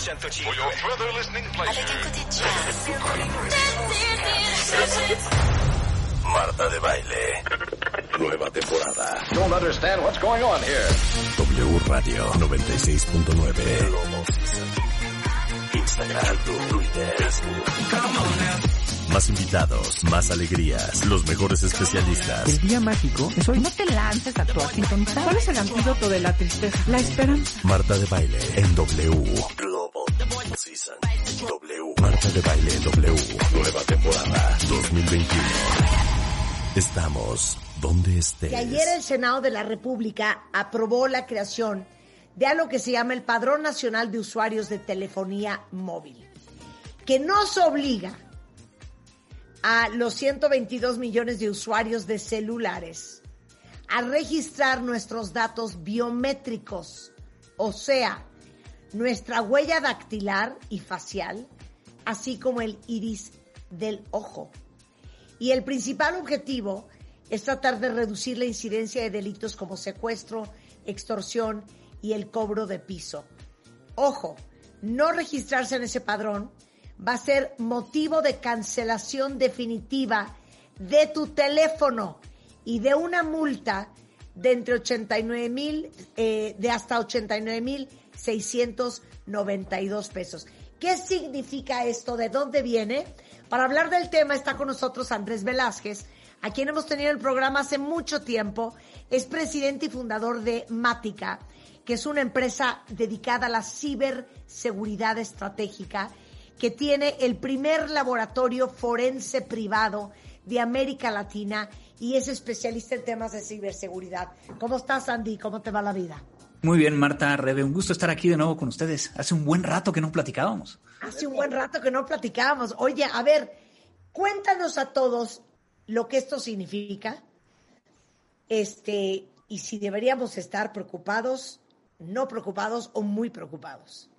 105. Avec un côté jazz. Marta de Baile. Nueva temporada. Don't understand what's going on here. W Radio 96.9. Instagram, Twitter, Facebook. Come on now. Más invitados, más alegrías, los mejores especialistas. El día mágico es hoy. No te lances a actuar sintonizado. ¿Cuál es el antídoto de la tristeza? La esperanza. Marta de Baile en W. Global Season. W. Marta de Baile en W. Nueva temporada 2021. Estamos donde estés. Que ayer el Senado de la República aprobó la creación de algo que se llama el Padrón Nacional de Usuarios de Telefonía Móvil, que nos obliga a los 122 millones de usuarios de celulares a registrar nuestros datos biométricos, o sea, nuestra huella dactilar y facial, así como el iris del ojo. Y el principal objetivo es tratar de reducir la incidencia de delitos como secuestro, extorsión y el cobro de piso. Ojo, no registrarse en ese padrón va a ser motivo de cancelación definitiva de tu teléfono y de una multa de entre 89 mil, eh, de hasta 89 mil 692 pesos. ¿Qué significa esto? ¿De dónde viene? Para hablar del tema está con nosotros Andrés Velázquez, a quien hemos tenido el programa hace mucho tiempo. Es presidente y fundador de Mática, que es una empresa dedicada a la ciberseguridad estratégica, que tiene el primer laboratorio forense privado de América Latina y es especialista en temas de ciberseguridad. ¿Cómo estás, Andy? ¿Cómo te va la vida? Muy bien, Marta Rebe, un gusto estar aquí de nuevo con ustedes. Hace un buen rato que no platicábamos. Hace un buen rato que no platicábamos. Oye, a ver, cuéntanos a todos lo que esto significa. Este, y si deberíamos estar preocupados, no preocupados o muy preocupados.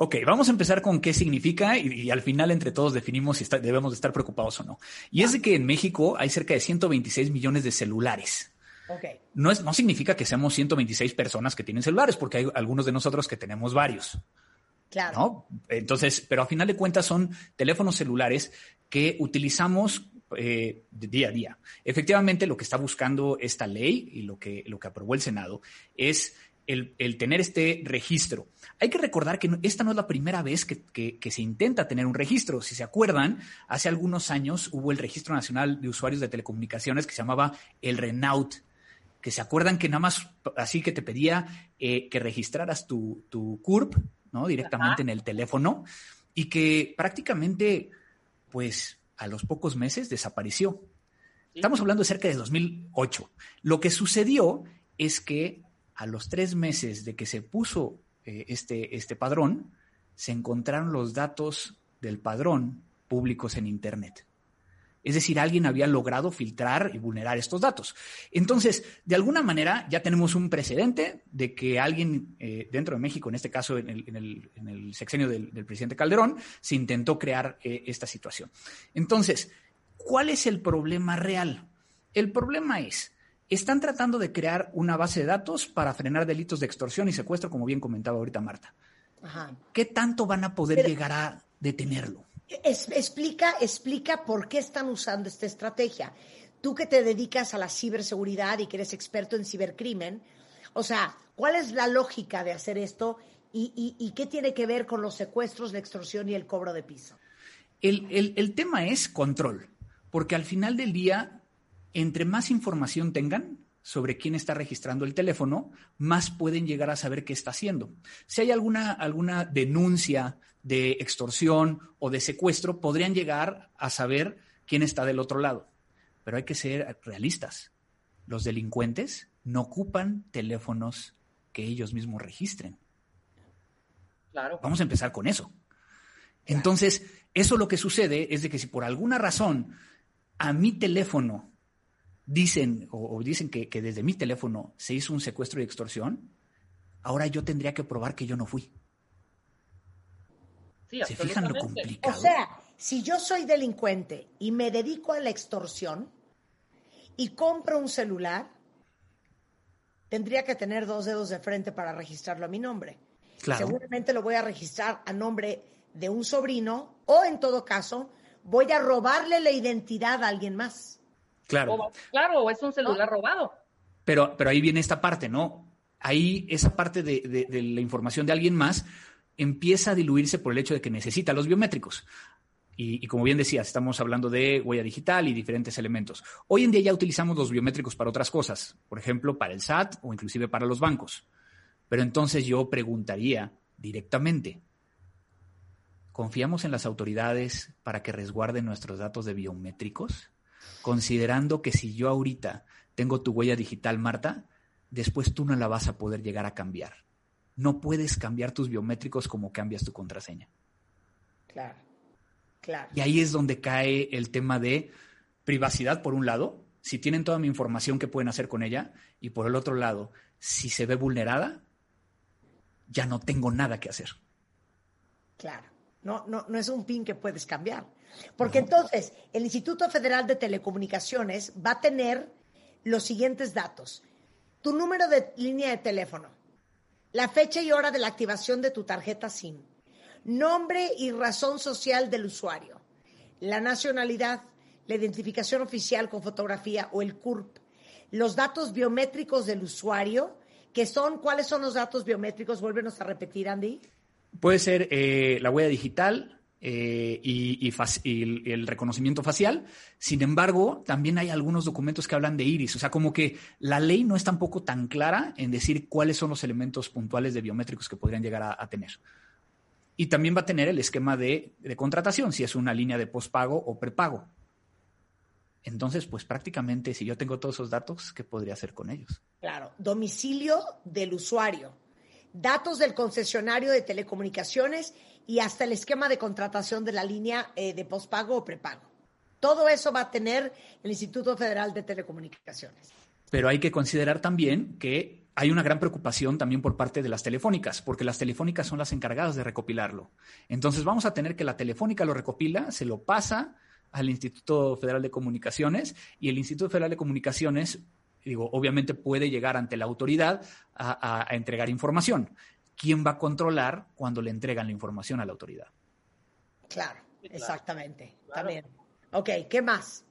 Ok, vamos a empezar con qué significa y, y al final entre todos definimos si está, debemos de estar preocupados o no. Y es de que en México hay cerca de 126 millones de celulares. Okay. No, es, no significa que seamos 126 personas que tienen celulares, porque hay algunos de nosotros que tenemos varios. Claro. ¿no? Entonces, pero a final de cuentas son teléfonos celulares que utilizamos eh, de día a día. Efectivamente, lo que está buscando esta ley y lo que, lo que aprobó el Senado es el, el, tener este registro. Hay que recordar que esta no es la primera vez que, que, que, se intenta tener un registro. Si se acuerdan, hace algunos años hubo el Registro Nacional de Usuarios de Telecomunicaciones que se llamaba el RENAUT, que se acuerdan que nada más así que te pedía eh, que registraras tu, tu CURP, ¿no? Directamente Ajá. en el teléfono y que prácticamente, pues, a los pocos meses desapareció. Estamos hablando de cerca de 2008. Lo que sucedió es que a los tres meses de que se puso eh, este, este padrón, se encontraron los datos del padrón públicos en Internet. Es decir, alguien había logrado filtrar y vulnerar estos datos. Entonces, de alguna manera, ya tenemos un precedente de que alguien eh, dentro de México, en este caso en el, en el, en el sexenio del, del, presidente Calderón, se intentó crear eh, esta situación. Entonces, ¿cuál es el problema real? El problema es, están tratando de crear una base de datos para frenar delitos de extorsión y secuestro, como bien comentaba ahorita Marta. Ajá. ¿Qué tanto van a poder Pero, llegar a detenerlo? Es, explica, explica por qué están usando esta estrategia. Tú que te dedicas a la ciberseguridad y que eres experto en cibercrimen, o sea, ¿cuál es la lógica de hacer esto y, y, y qué tiene que ver con los secuestros, la extorsión y el cobro de piso? El, el, el tema es control, porque al final del día, entre más información tengan, sobre quién está registrando el teléfono, más pueden llegar a saber qué está haciendo. Si hay alguna, alguna denuncia de extorsión o de secuestro, podrían llegar a saber quién está del otro lado. Pero hay que ser realistas. Los delincuentes no ocupan teléfonos que ellos mismos registren. Claro. Vamos a empezar con eso. Entonces, eso lo que sucede es de que si por alguna razón a mi teléfono dicen o, o dicen que, que desde mi teléfono se hizo un secuestro y extorsión, ahora yo tendría que probar que yo no fui. Sí, ¿Se fijan lo absolutamente. O complicado? sea, si yo soy delincuente y me dedico a la extorsión y compro un celular, tendría que tener dos dedos de frente para registrarlo a mi nombre. Claro. Seguramente lo voy a registrar a nombre de un sobrino o en todo caso voy a robarle la identidad a alguien más. Claro. O- claro, o es un celular robado. Pero, pero ahí viene esta parte, ¿no? Ahí esa parte de, de- de la información de alguien más empieza a diluirse por el hecho de que necesita los biométricos. Y, y como bien decías, estamos hablando de huella digital y diferentes elementos. Hoy en día ya utilizamos los biométricos para otras cosas, por ejemplo, para el SAT o inclusive para los bancos. Pero entonces yo preguntaría directamente, ¿confiamos en las autoridades para que resguarden nuestros datos de biométricos? Considerando que si yo ahorita tengo tu huella digital, Marta, después tú no la vas a poder llegar a cambiar. No puedes cambiar tus biométricos como cambias tu contraseña. Claro, claro. Y ahí es donde cae el tema de privacidad, por un lado, si tienen toda mi información, ¿qué pueden hacer con ella? Y por el otro lado, si se ve vulnerada, ya no tengo nada que hacer. Claro, no, no, no es un pin que puedes cambiar. Porque entonces el Instituto Federal de Telecomunicaciones va a tener los siguientes datos. Tu número de línea de teléfono, la fecha y hora de la activación de tu tarjeta SIM, nombre y razón social del usuario, la nacionalidad, la identificación oficial con fotografía o el CURP, los datos biométricos del usuario, que son, ¿cuáles son los datos biométricos? Vuélvenos a repetir, Andy. Puede ser eh, la huella digital eh, y, el, reconocimiento facial. Sin embargo, también hay algunos documentos que hablan de iris. O sea, como que la ley no es tampoco tan clara en decir cuáles son los elementos puntuales de biométricos que podrían llegar a, tener. Y también va a tener el esquema de, de contratación, si es una línea de pospago o prepago. Entonces, pues prácticamente, si yo tengo todos esos datos, ¿qué podría hacer con ellos? Claro, domicilio del usuario, datos del concesionario de telecomunicaciones y hasta el esquema de contratación de la línea eh, de pospago o prepago. Todo eso va a tener el Instituto Federal de Telecomunicaciones. Pero hay que considerar también que hay una gran preocupación también por parte de las telefónicas, porque las telefónicas son las encargadas de recopilarlo. Entonces vamos a tener que la telefónica lo recopila, se lo pasa al Instituto Federal de Comunicaciones y el Instituto Federal de Comunicaciones, digo, obviamente puede llegar ante la autoridad a, entregar información. ¿Quién va a controlar cuando le entregan la información a la autoridad? Claro, exactamente. Claro. También. Ok, ¿qué más?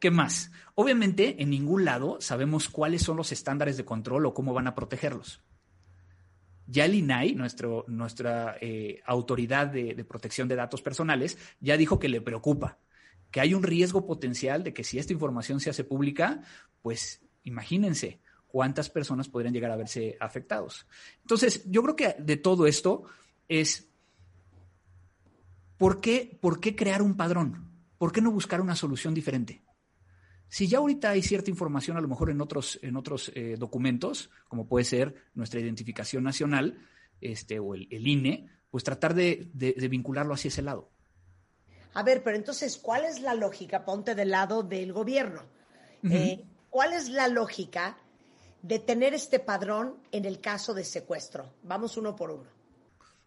¿Qué más? Obviamente, en ningún lado sabemos cuáles son los estándares de control o cómo van a protegerlos. Ya el INAI, nuestro, nuestra eh, autoridad de, de protección de datos personales, ya dijo que le preocupa, que hay un riesgo potencial de que si esta información se hace pública, pues imagínense cuántas personas podrían llegar a verse afectados. Entonces, yo creo que de todo esto es, ¿por qué, por qué crear un padrón? ¿Por qué no buscar una solución diferente? Si ya ahorita hay cierta información, a lo mejor en otros, en otros eh, documentos, como puede ser nuestra identificación nacional este, o el, el INE, pues tratar de, de- de vincularlo hacia ese lado. A ver, pero entonces, ¿cuál es la lógica? Ponte del lado del gobierno. Eh, ¿Cuál es la lógica de tener este padrón en el caso de secuestro? Vamos uno por uno.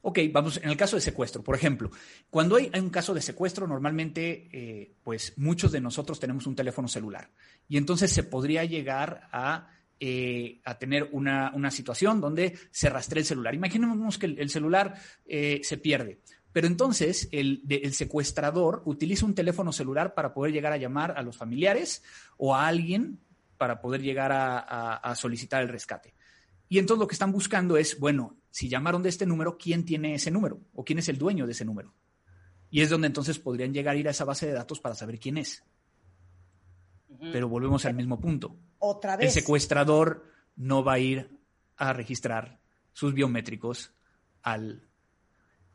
Ok, vamos, en el caso de secuestro, por ejemplo, cuando hay, hay un caso de secuestro, normalmente, eh, pues muchos de nosotros tenemos un teléfono celular y entonces se podría llegar a, eh, a tener una, una situación donde se rastrea el celular. Imaginemos que el, el celular eh, se pierde, pero entonces el, el secuestrador utiliza un teléfono celular para poder llegar a llamar a los familiares o a alguien para poder llegar a- a- a solicitar el rescate. Y entonces lo que están buscando es, bueno, si llamaron de este número, ¿quién tiene ese número? ¿O quién es el dueño de ese número? Y es donde entonces podrían llegar a ir a esa base de datos para saber quién es. Pero volvemos al mismo punto. Otra El vez. secuestrador no va a ir a registrar sus biométricos al,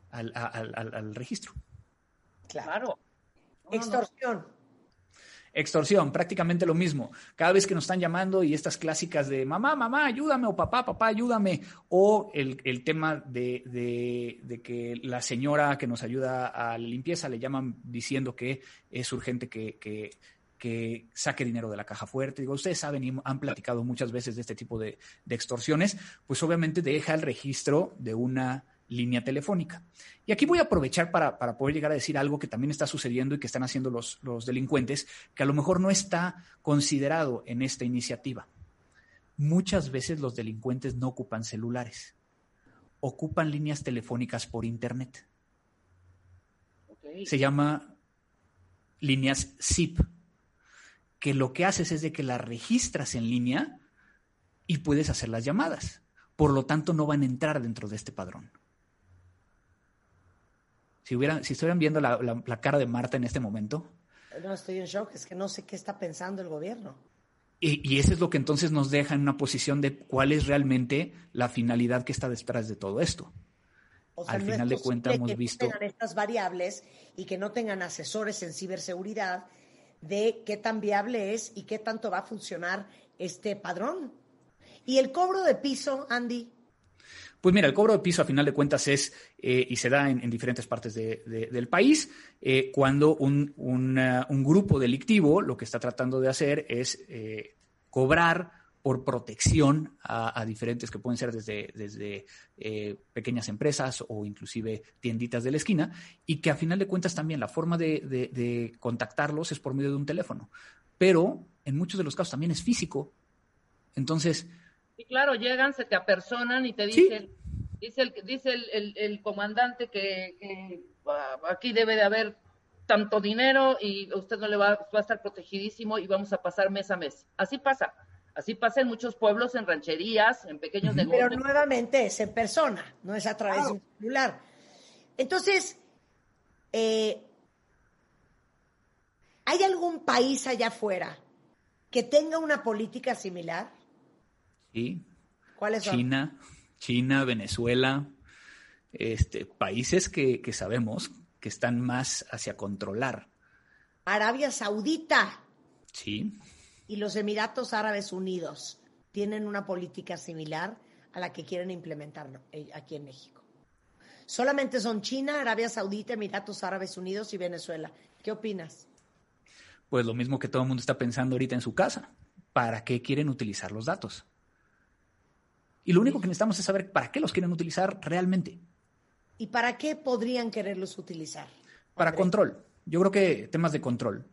al, al- al- al registro. Claro. Claro. No, no, no. Extorsión. Prácticamente lo mismo. Cada vez que nos están llamando y estas clásicas de mamá, mamá, ayúdame, o papá, papá, ayúdame, o el, el tema de, de- de que la señora que nos ayuda a la limpieza le llaman diciendo que es urgente que, que- que saque dinero de la caja fuerte. Digo, ustedes saben y han platicado muchas veces de este tipo de, de extorsiones, pues obviamente deja el registro de una línea telefónica. Y aquí voy a aprovechar para, para poder llegar a decir algo que también está sucediendo y que están haciendo los, los delincuentes, que a lo mejor no está considerado en esta iniciativa. Muchas veces los delincuentes no ocupan celulares, ocupan líneas telefónicas por Internet. Se llama líneas SIP, que lo que haces es de que las registras en línea y puedes hacer las llamadas. Por lo tanto, no van a entrar dentro de este padrón. Si, hubieran, si estuvieran viendo la, la- la cara de Marta en este momento, No, estoy en shock, es que no sé qué está pensando el gobierno. y, y eso es lo que entonces nos deja en una posición de cuál es realmente la finalidad que está detrás de todo esto. O Al no final de cuentas hemos que no visto- tengan estas variables y que no tengan asesores en ciberseguridad de qué tan viable es y qué tanto va a funcionar este padrón. Y el cobro de piso, Andy, Pues mira, el cobro de piso a final de cuentas es, eh, y se da en, en diferentes partes de- de- del país, eh, cuando un, una- un grupo delictivo lo que está tratando de hacer es eh, cobrar por protección a, diferentes que pueden ser desde, desde eh, pequeñas empresas o inclusive tienditas de la esquina, y que a final de cuentas también la forma de contactarlos es por medio de un teléfono. Pero en muchos de los casos también es físico. Entonces, Y claro, llegan, se te apersonan y te Sí. dicen, dice el, dice el, el- el comandante que, que, ah, aquí debe de haber tanto dinero y usted no le va, va a estar protegidísimo y vamos a pasar mes a mes. Así pasa. Así pasa en muchos pueblos, en rancherías, en pequeños pero negocios. nuevamente es en persona, no es a través de un celular. Entonces, eh, ¿hay algún país allá afuera que tenga una política similar? Sí, ¿Cuáles son? China, China, Venezuela, este, países que, que sabemos que están más hacia controlar, Arabia Saudita ¿sí? y los Emiratos Árabes Unidos tienen una política similar a la que quieren implementar eh, aquí en México. Solamente son China, Arabia Saudita, Emiratos Árabes Unidos y Venezuela. ¿Qué opinas? Pues lo mismo que todo el mundo está pensando ahorita en su casa. ¿Para qué quieren utilizar los datos? Y lo único que necesitamos es saber para qué los quieren utilizar realmente. ¿Y para qué podrían quererlos utilizar? Para control. Yo creo que temas de control.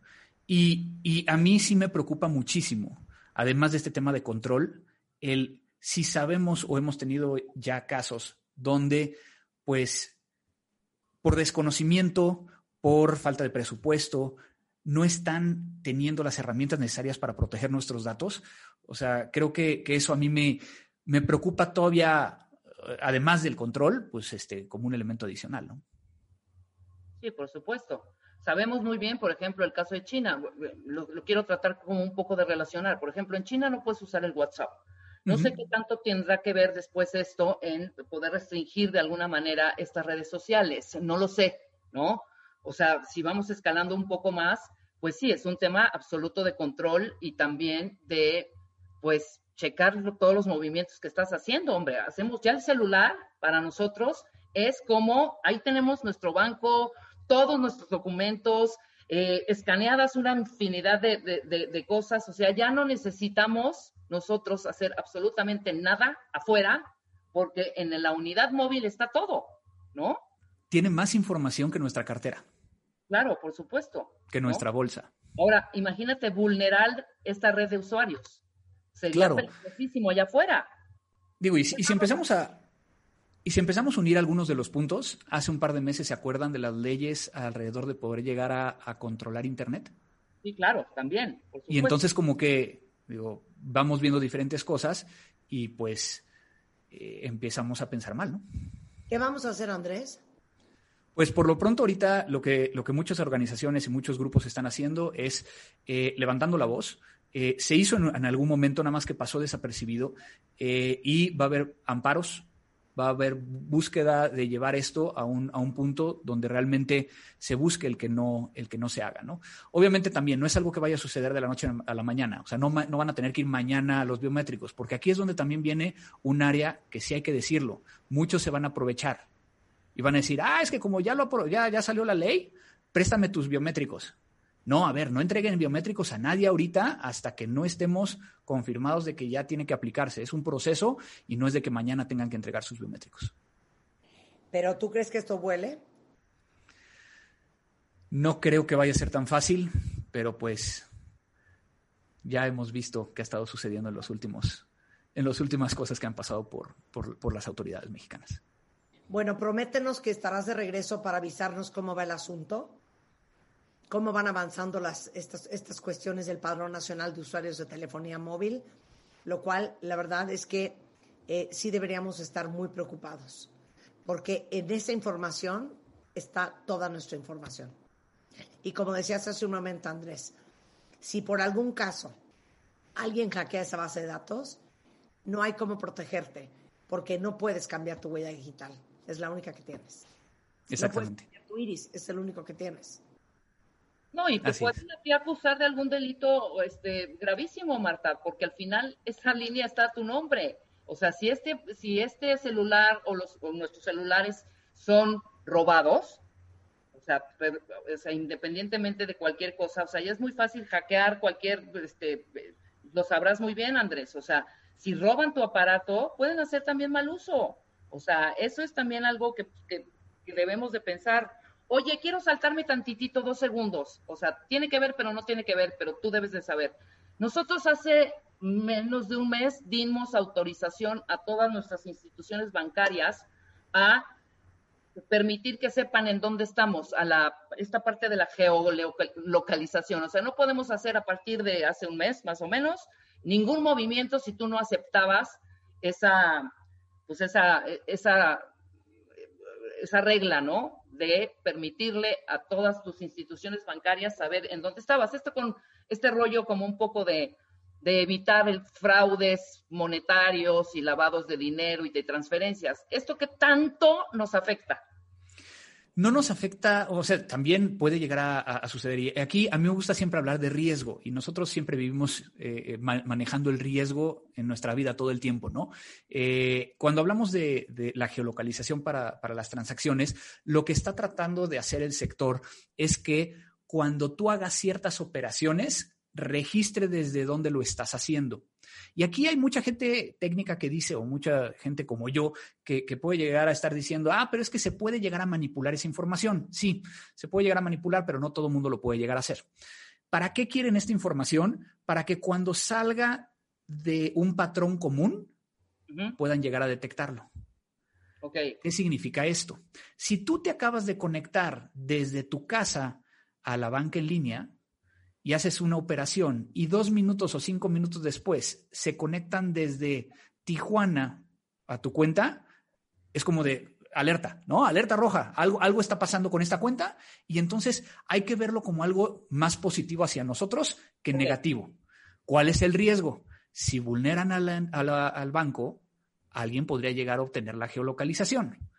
Y, y a mí sí me preocupa muchísimo, además de este tema de control, el si sabemos o hemos tenido ya casos donde, pues, por desconocimiento, por falta de presupuesto, no están teniendo las herramientas necesarias para proteger nuestros datos. O sea, creo que, que eso a mí me, me preocupa todavía, eh, además del control, pues, este, como un elemento adicional, ¿no? Sí, por supuesto. Sabemos muy bien, por ejemplo, el caso de China. Lo, lo quiero tratar como un poco de relacionar. Por ejemplo, en China no puedes usar el WhatsApp. No sé qué tanto tendrá que ver después esto en poder restringir de alguna manera estas redes sociales. No lo sé, ¿no? O sea, si vamos escalando un poco más, pues sí, es un tema absoluto de control y también de, pues, checar todos los movimientos que estás haciendo, hombre. Hacemos ya el celular para nosotros es como ahí tenemos nuestro banco, todos nuestros documentos, eh, escaneadas una infinidad de, de- de- de cosas. O sea, ya no necesitamos nosotros hacer absolutamente nada afuera, porque en la unidad móvil está todo, ¿no? Tiene más información que nuestra cartera, Claro, por supuesto. que ¿no? nuestra bolsa. Ahora, imagínate vulnerar esta red de usuarios. Sería Claro. peligrosísimo allá afuera. Digo, y, si- y si empezamos a y si empezamos a unir algunos de los puntos, hace un par de meses se acuerdan de las leyes alrededor de poder llegar a, a controlar Internet. Sí, claro, también. por Y entonces como que, digo, vamos viendo diferentes cosas y pues eh, empezamos a pensar mal, ¿no? ¿Qué vamos a hacer, Andrés? Pues por lo pronto ahorita lo que, lo que muchas organizaciones y muchos grupos están haciendo es eh, levantando la voz. Eh, se hizo en, algún momento, nada más que pasó desapercibido, eh, y va a haber amparos va a haber búsqueda de llevar esto a un, a un punto donde realmente se busque el que no, el que no se haga, ¿no? Obviamente también no es algo que vaya a suceder de la noche a la mañana, o sea, no, no van a tener que ir mañana a los biométricos, porque aquí es donde también viene un área que sí hay que decirlo, muchos se van a aprovechar y van a decir, ah, es que como ya, lo, ya, ya salió la ley, préstame tus biométricos. No, a ver, no entreguen biométricos a nadie ahorita hasta que no estemos confirmados de que ya tiene que aplicarse. Es un proceso y no es de que mañana tengan que entregar sus biométricos. ¿Pero tú crees que esto vuele? No creo que vaya a ser tan fácil, pero pues ya hemos visto qué ha estado sucediendo en los últimos, en las últimas cosas que han pasado por, por, por las autoridades mexicanas. Bueno, prométenos que estarás de regreso para avisarnos cómo va el asunto cómo van avanzando las, estas, estas cuestiones del Padrón Nacional de Usuarios de Telefonía Móvil, lo cual la verdad es que eh, sí deberíamos estar muy preocupados, porque en esa información está toda nuestra información. Y como decías hace un momento, Andrés, si por algún caso alguien hackea esa base de datos, no hay cómo protegerte, porque no puedes cambiar tu huella digital. Es la única que tienes. Exactamente. No puedes cambiar tu iris, es el único que tienes. No, y te pueden acusar de algún delito este, gravísimo, Marta, porque al final esa línea está a tu nombre. O sea, si este, si este celular o, los, nuestros celulares son robados, o sea, o sea, independientemente de cualquier cosa, o sea, ya es muy fácil hackear cualquier, este, lo sabrás muy bien, Andrés. O sea, si roban tu aparato, pueden hacer también mal uso. O sea, eso es también algo que, que, que debemos de pensar oye, quiero saltarme tantitito dos segundos. O sea, tiene que ver, pero no tiene que ver, pero tú debes de saber. Nosotros hace menos de un mes dimos autorización a todas nuestras instituciones bancarias a permitir que sepan en dónde estamos, a la, esta parte de la geolocalización. O sea, no podemos hacer a partir de hace un mes, más o menos, ningún movimiento si tú no aceptabas esa, pues esa, esa, esa regla, ¿no? De permitirle a todas tus instituciones bancarias saber en dónde estabas. Esto con este rollo como un poco de, de evitar el fraudes monetarios y lavados de dinero y de transferencias. Esto que tanto nos afecta no nos afecta, o sea, también puede llegar a, suceder. Y aquí a mí me gusta siempre hablar de riesgo y nosotros siempre vivimos eh, manejando el riesgo en nuestra vida todo el tiempo, ¿no? Eh, cuando hablamos de, la geolocalización para las transacciones, lo que está tratando de hacer el sector es que cuando tú hagas ciertas operaciones, registre desde dónde lo estás haciendo. Y aquí hay mucha gente técnica que dice, o mucha gente como yo, que, puede llegar a estar diciendo, ah, pero es que se puede llegar a manipular esa información. Sí, se puede llegar a manipular, pero no todo el mundo lo puede llegar a hacer. ¿Para qué quieren esta información? Para que cuando salga de un patrón común, puedan llegar a detectarlo. Okay. ¿Qué significa esto? Si tú te acabas de conectar desde tu casa a la banca en línea, y haces una operación y dos minutos o cinco minutos después se conectan desde Tijuana a tu cuenta, es como de alerta, ¿no? Alerta roja, algo, algo está pasando con esta cuenta y entonces hay que verlo como algo más positivo hacia nosotros que negativo. ¿Cuál es el riesgo? Si vulneran al banco, alguien podría llegar a obtener la geolocalización.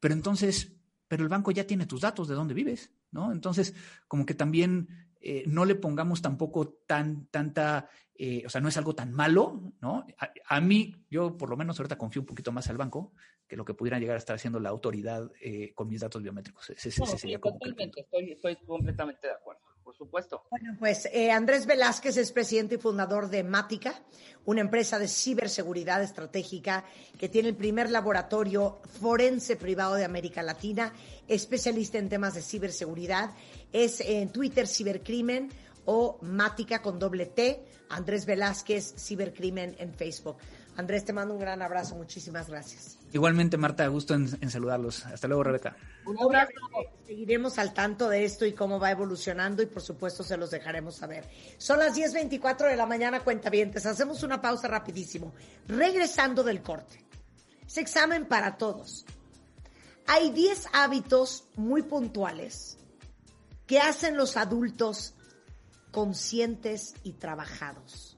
Pero entonces, pero el banco ya tiene tus datos de dónde vives, ¿no? Entonces, como que también eh, no le pongamos tampoco tan, tanta, eh, o sea, no es algo tan malo, ¿no? A, mí, yo por lo menos ahorita confío un poquito más al banco que lo que pudiera llegar a estar haciendo la autoridad eh, con mis datos biométricos. Ese, sería como estoy, estoy completamente de acuerdo por supuesto. Bueno, pues Andrés Velázquez es presidente y fundador de Mática, una empresa de ciberseguridad estratégica que tiene el primer laboratorio forense privado de América Latina, especialista en temas de ciberseguridad es en Twitter Cibercrimen o Mática con doble T, Andrés Velázquez Cibercrimen en Facebook. Andrés, te mando un gran abrazo, muchísimas gracias. Igualmente, Marta, gusto en, saludarlos. Hasta luego, Rebeca. Un abrazo. Seguiremos al tanto de esto y cómo va evolucionando y por supuesto se los dejaremos saber. Son las 10.24 de la mañana, cuentavientes. Hacemos una pausa rapidísimo. Regresando del corte. Es examen para todos. Hay 10 hábitos muy puntuales ¿Qué hacen los adultos conscientes y trabajados?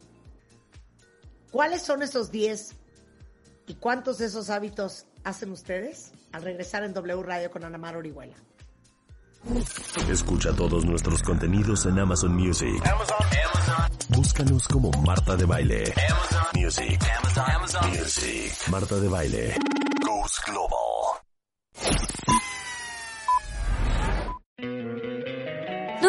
¿Cuáles son esos 10 y cuántos de esos hábitos hacen ustedes al regresar en W Radio con Ana Mar Orihuela. Escucha todos nuestros contenidos en Amazon Music. Búscanos como Marta de Baile. Music. Music. Marta de Baile. Goes Global.